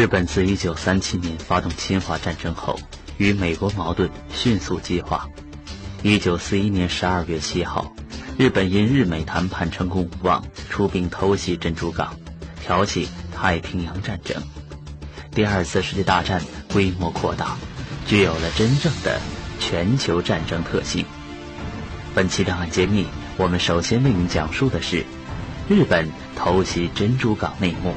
日本自1937年发动侵华战争后，与美国矛盾迅速激化。1941年12月7号，日本因日美谈判成功无望，出兵偷袭珍珠港，挑起太平洋战争。第二次世界大战规模扩大，具有了真正的全球战争特性。本期档案揭秘，我们首先为您讲述的是日本偷袭珍珠港内幕。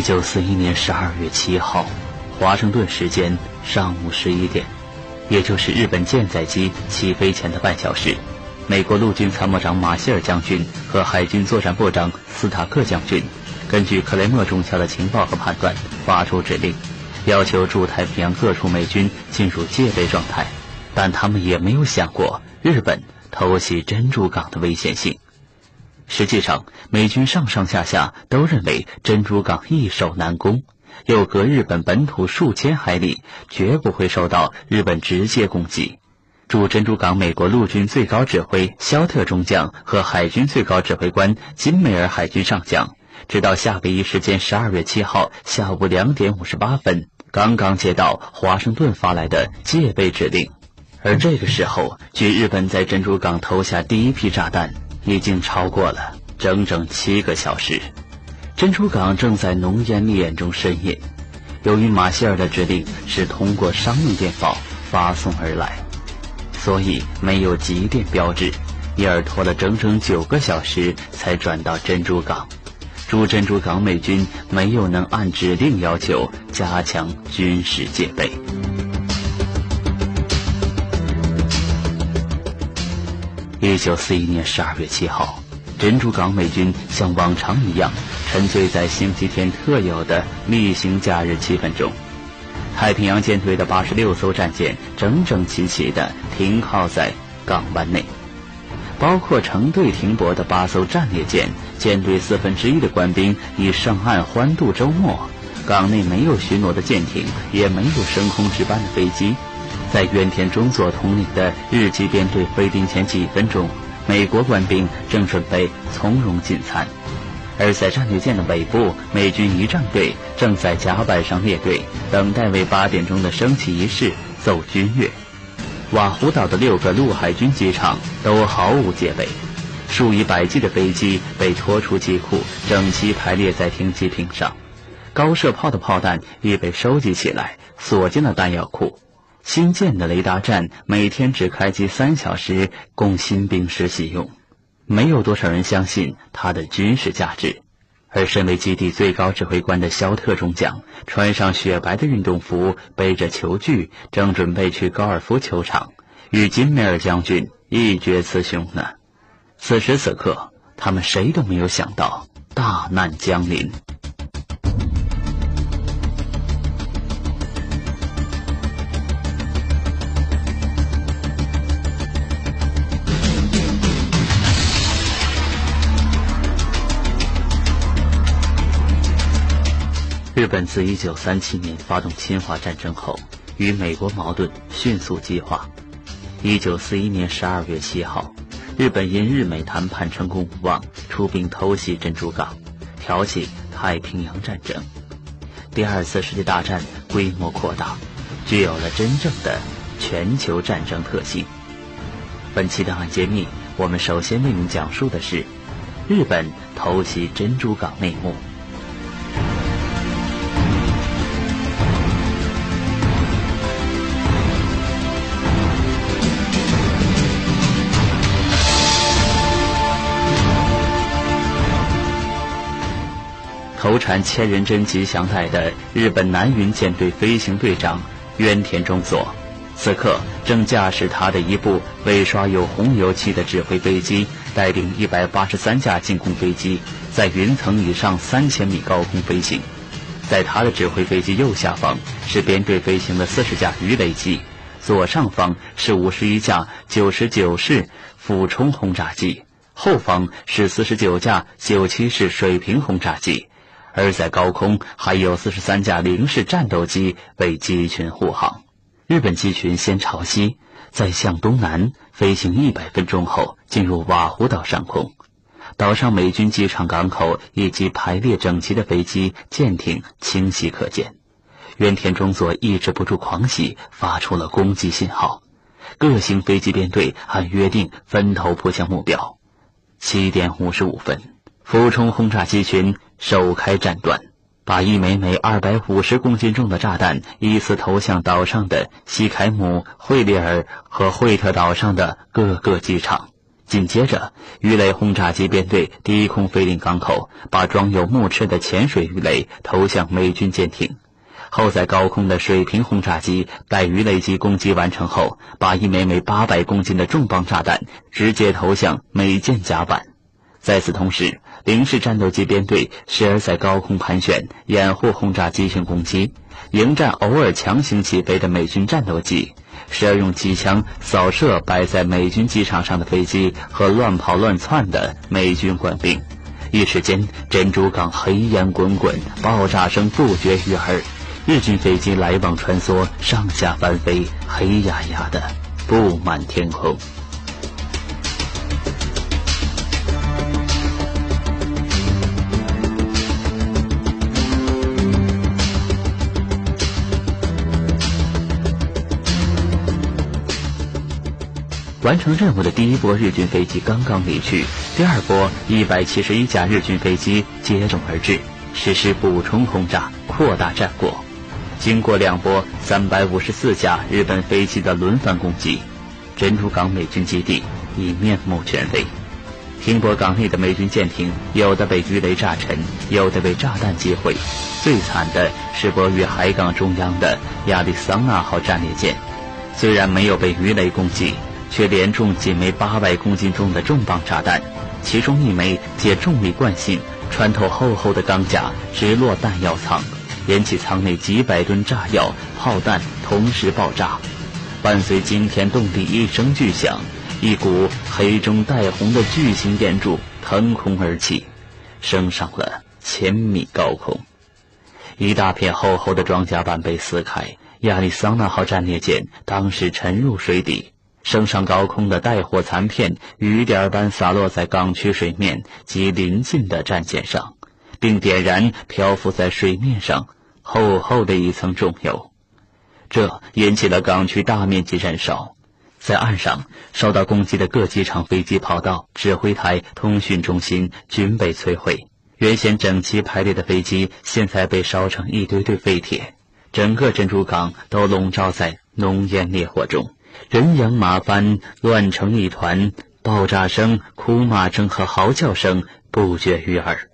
一九四一年十二月七号，华盛顿时间上午十一点，也就是日本舰载机起飞前的半小时，美国陆军参谋长马歇尔将军和海军作战部长斯塔克将军，根据克雷默中校的情报和判断，发出指令，要求驻太平洋各处美军进入戒备状态，但他们也没有想过日本偷袭珍珠港的危险性。实际上，美军上上下下都认为珍珠港易守难攻，又隔日本本土数千海里，绝不会受到日本直接攻击。驻珍珠港美国陆军最高指挥肖特中将和海军最高指挥官金梅尔海军上将，直到夏威夷时间十二月七号下午两点五十八分，刚刚接到华盛顿发来的戒备指令。而这个时候，距日本在珍珠港投下第一批炸弹。已经超过了整整七个小时，珍珠港正在浓烟密掩中呻吟。由于马歇尔的指令是通过商用电报发送而来，所以没有急电标志，因而拖了整整九个小时才转到珍珠港。驻珍珠港美军没有能按指令要求加强军事戒备。一九四一年十二月七号，珍珠港美军像往常一样沉醉在星期天特有的例行假日气氛中。太平洋舰队的八十六艘战舰整整齐齐地停靠在港湾内，包括成队停泊的八艘战列舰。舰队四分之一的官兵已上岸欢度周末，港内没有巡逻的舰艇，也没有升空值班的飞机。在原田中佐统领的日机编队飞丁前几分钟，美国官兵正准备从容进餐；而在战列舰的尾部，美军仪仗队正在甲板上列队，等待为八点钟的升旗仪式奏军乐。瓦胡岛的六个陆海军机场都毫无戒备，数以百计的飞机被拖出机库，整齐排列在停机坪上；高射炮的炮弹已被收集起来，锁进了弹药库。新建的雷达站每天只开机三小时，供新兵实习用，没有多少人相信它的军事价值。而身为基地最高指挥官的肖特中将，穿上雪白的运动服，背着球具，正准备去高尔夫球场与金梅尔将军一决雌雄呢。此时此刻，他们谁都没有想到大难将临。日本自1937年发动侵华战争后，与美国矛盾迅速激化。1941年12月7号，日本因日美谈判成功无望，出兵偷袭珍珠港，挑起太平洋战争。第二次世界大战规模扩大，具有了真正的全球战争特性。本期档案揭秘，我们首先为您讲述的是日本偷袭珍珠港内幕。头缠千人针吉祥带的日本南云舰队飞行队长渊田中佐，此刻正驾驶他的一部被刷有红油漆的指挥飞机，带领一百八十三架进攻飞机，在云层以上三千米高空飞行。在他的指挥飞机右下方是编队飞行的四十架鱼雷机，左上方是五十一架九十九式俯冲轰炸机，后方是四十九架九七式水平轰炸机。而在高空还有四十三架零式战斗机为机群护航。日本机群先朝西，再向东南飞行一百分钟后，进入瓦胡岛上空。岛上美军机场、港口以及排列整齐的飞机、舰艇清晰可见。原田中佐抑制不住狂喜，发出了攻击信号。各型飞机编队按约定分头扑向目标。七点五十五分，俯冲轰炸机群首开战端。把一枚枚二百五十公斤重的炸弹依次投向岛上的西凯姆、惠利尔和惠特岛上的各个机场。紧接着，鱼雷轰炸机编队低空飞临港口，把装有木翅的潜水鱼雷投向美军舰艇。后，在高空的水平轰炸机待鱼雷机攻击完成后，把一枚枚八百公斤的重磅炸弹直接投向美舰甲板。在此同时，零式战斗机编队时而在高空盘旋，掩护轰炸机群攻击，迎战偶尔强行起飞的美军战斗机；时而用机枪扫射摆在美军机场上的飞机和乱跑乱窜的美军官兵。一时间，珍珠港黑烟滚滚，爆炸声不绝于耳，日军飞机来往穿梭，上下翻飞，黑压压的布满天空。完成任务的第一波日军飞机刚刚离去，第二波一百七十一架日军飞机接踵而至，实施补充轰炸，扩大战果。经过两波三百五十四架日本飞机的轮番攻击，珍珠港美军基地已面目全非。停泊港内的美军舰艇，有的被鱼雷炸沉，有的被炸弹击毁。最惨的是泊于海港中央的亚利桑那号战列舰，虽然没有被鱼雷攻击。却连中几枚八百公斤重的重磅炸弹，其中一枚借重力惯性穿透厚厚的钢甲，直落弹药舱，引起舱内几百吨炸药、炮弹同时爆炸。伴随惊天动地一声巨响，一股黑中带红的巨型烟柱腾空而起，升上了千米高空。一大片厚厚的装甲板被撕开，亚利桑那号战列舰当时沉入水底。升上高空的带火残片，雨点般洒落在港区水面及临近的战舰上，并点燃漂浮在水面上厚厚的一层重油，这引起了港区大面积燃烧。在岸上受到攻击的各机场、飞机跑道、指挥台、通讯中心均被摧毁。原先整齐排列的飞机，现在被烧成一堆堆废铁，整个珍珠港都笼罩在浓烟烈火中。人仰马翻，乱成一团，爆炸声、哭骂声和嚎叫声不绝于耳。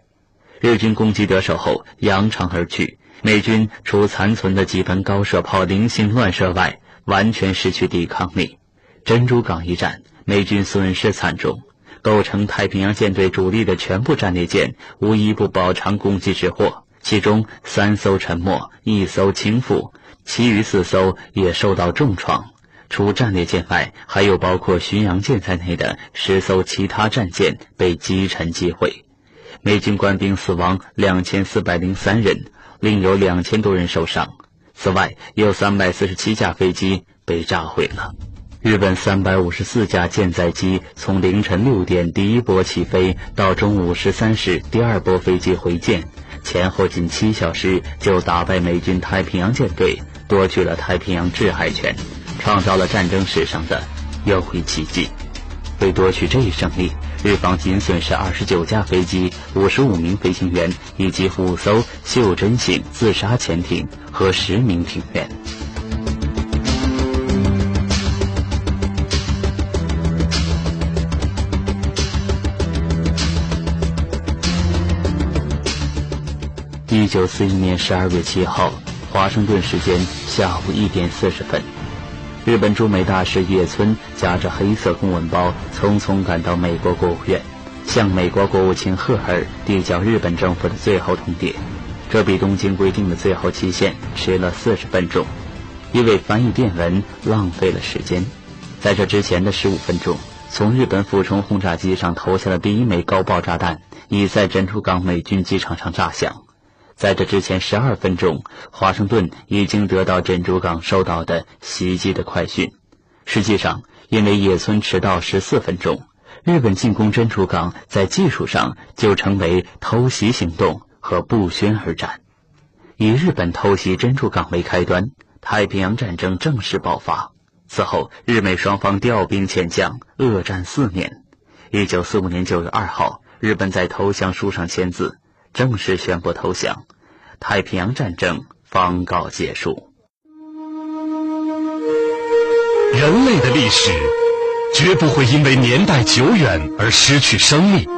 日军攻击得手后，扬长而去。美军除残存的几门高射炮零星乱射外，完全失去抵抗力。珍珠港一战，美军损失惨重，构成太平洋舰队主力的全部战列舰无一不饱尝攻击之祸，其中三艘沉没，一艘倾覆，其余四艘也受到重创。除战列舰外，还有包括巡洋舰在内的十艘其他战舰被击沉击毁，美军官兵死亡两千四百零三人，另有两千多人受伤。此外，有三百四十七架飞机被炸毁了。日本三百五十四架舰载机从凌晨六点第一波起飞到中午十三时第二波飞机回舰，前后仅七小时就打败美军太平洋舰队，夺取了太平洋制海权。创造了战争史上的又一奇迹。为夺取这一胜利，日方仅损失二十九架飞机、五十五名飞行员以及五艘袖珍型自杀潜艇和十名艇员。一九四一年十二月七号，华盛顿时间下午一点四十分。日本驻美大使野村夹着黑色公文包，匆匆赶到美国国务院，向美国国务卿赫尔递交日本政府的最后通牒。这比东京规定的最后期限迟了四十分钟，因为翻译电文浪费了时间。在这之前的十五分钟，从日本俯冲轰炸机上投下的第一枚高爆炸弹已在珍珠港美军机场上炸响。在这之前十二分钟，华盛顿已经得到珍珠港收到的袭击的快讯。实际上，因为野村迟到十四分钟，日本进攻珍珠港在技术上就成为偷袭行动和不宣而战。以日本偷袭珍珠港为开端，太平洋战争正式爆发。此后，日美双方调兵遣将，恶战四年。一九四五年九月二号，日本在投降书上签字。正式宣布投降，太平洋战争方告结束。人类的历史绝不会因为年代久远而失去生命，